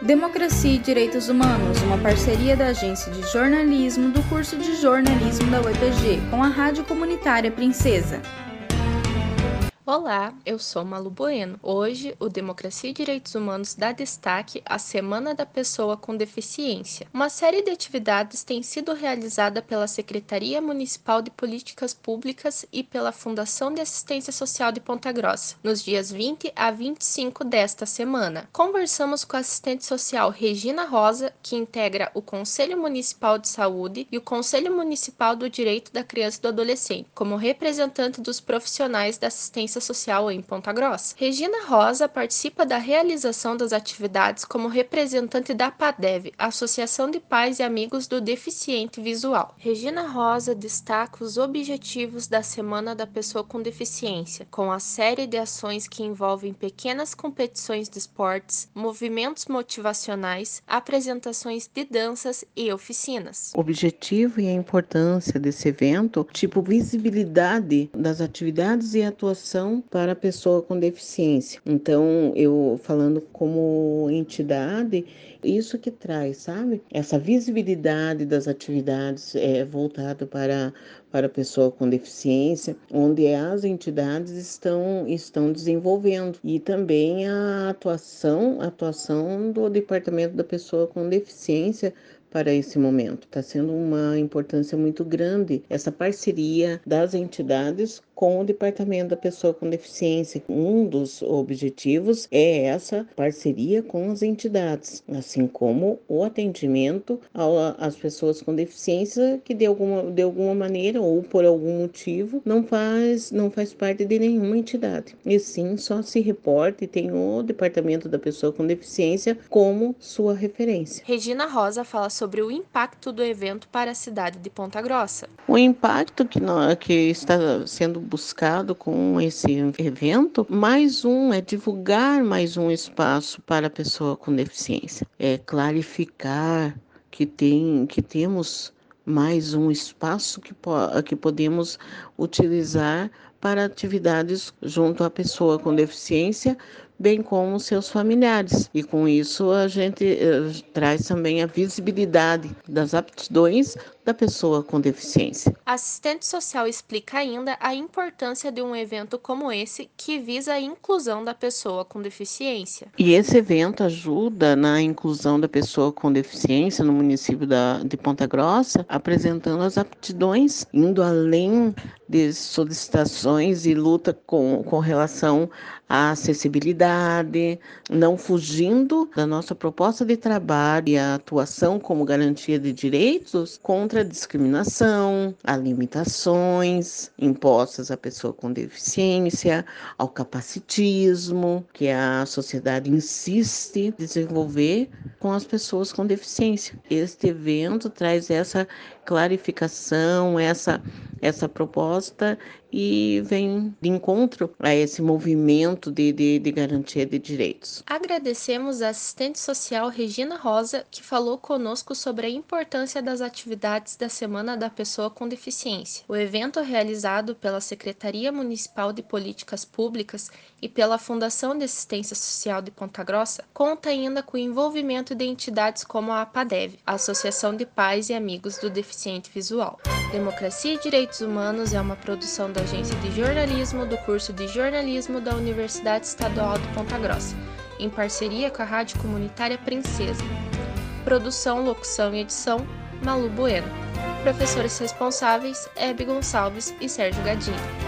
Democracia e Direitos Humanos, uma parceria da Agência de Jornalismo do curso de Jornalismo da UEPG com a Rádio Comunitária Princesa. Olá, eu sou Malu Bueno. Hoje, o Democracia e Direitos Humanos dá destaque à Semana da Pessoa com Deficiência. Uma série de atividades tem sido realizada pela Secretaria Municipal de Políticas Públicas e pela Fundação de Assistência Social de Ponta Grossa, nos dias 20 a 25 desta semana. Conversamos com a assistente social Regina Rosa, que integra o Conselho Municipal de Saúde e o Conselho Municipal do Direito da Criança e do Adolescente, como representante dos profissionais da assistência Assistência Social em Ponta Grossa. Regina Rosa participa da realização das atividades como representante da PADEV, Associação de Pais e Amigos do Deficiente Visual. Regina Rosa destaca os objetivos da Semana da Pessoa com Deficiência, com a série de ações que envolvem pequenas competições de esportes, movimentos motivacionais, apresentações de danças e oficinas. O objetivo e a importância desse evento, tipo visibilidade das atividades e atuação para a pessoa com deficiência. Então, eu falando como entidade, isso que traz, sabe? Essa visibilidade das atividades é voltado para para a pessoa com deficiência, onde as entidades estão estão desenvolvendo e também a atuação, a atuação do Departamento da Pessoa com Deficiência para esse momento. Está sendo uma importância muito grande essa parceria das entidades com o Departamento da Pessoa com Deficiência. Um dos objetivos é essa parceria com as entidades, assim como o atendimento às pessoas com deficiência que de alguma, de alguma maneira ou por algum motivo não faz, não faz parte de nenhuma entidade. E sim, só se reporta e tem o Departamento da Pessoa com Deficiência como sua referência. Regina Rosa fala sobre o impacto do evento para a cidade de Ponta Grossa. O impacto que, nós, que está sendo buscado com esse evento, mais um é divulgar mais um espaço para a pessoa com deficiência, é clarificar que tem que temos mais um espaço que, que podemos utilizar para atividades junto à pessoa com deficiência, bem como seus familiares. E com isso a gente eh, traz também a visibilidade das aptidões da pessoa com deficiência. A assistente social explica ainda a importância de um evento como esse que visa a inclusão da pessoa com deficiência. E esse evento ajuda na inclusão da pessoa com deficiência no município da, de Ponta Grossa, apresentando as aptidões, indo além de solicitações e luta com, com relação à acessibilidade, não fugindo da nossa proposta de trabalho e a atuação como garantia de direitos contra a discriminação, a limitações impostas à pessoa com deficiência, ao capacitismo, que a sociedade insiste desenvolver com as pessoas com deficiência. Este evento traz essa clarificação, essa essa proposta e vem de encontro a esse movimento de, de, de, garantia de direitos. Agradecemos a assistente social Regina Rosa, que falou conosco sobre a importância das atividades da Semana da Pessoa com Deficiência. O evento realizado pela Secretaria Municipal de Políticas Públicas e pela Fundação de Assistência Social de Ponta Grossa conta ainda com o envolvimento de entidades como a APADEV, a Associação de Pais e Amigos do Deficiente Visual. Democracia e Direitos Humanos é uma produção da Agência de Jornalismo do curso de Jornalismo da Universidade Estadual de Ponta Grossa, em parceria com a Rádio Comunitária Princesa. Produção, locução e edição: Malu Bueno. Professores responsáveis: Hebe Gonçalves e Sérgio Gadinho.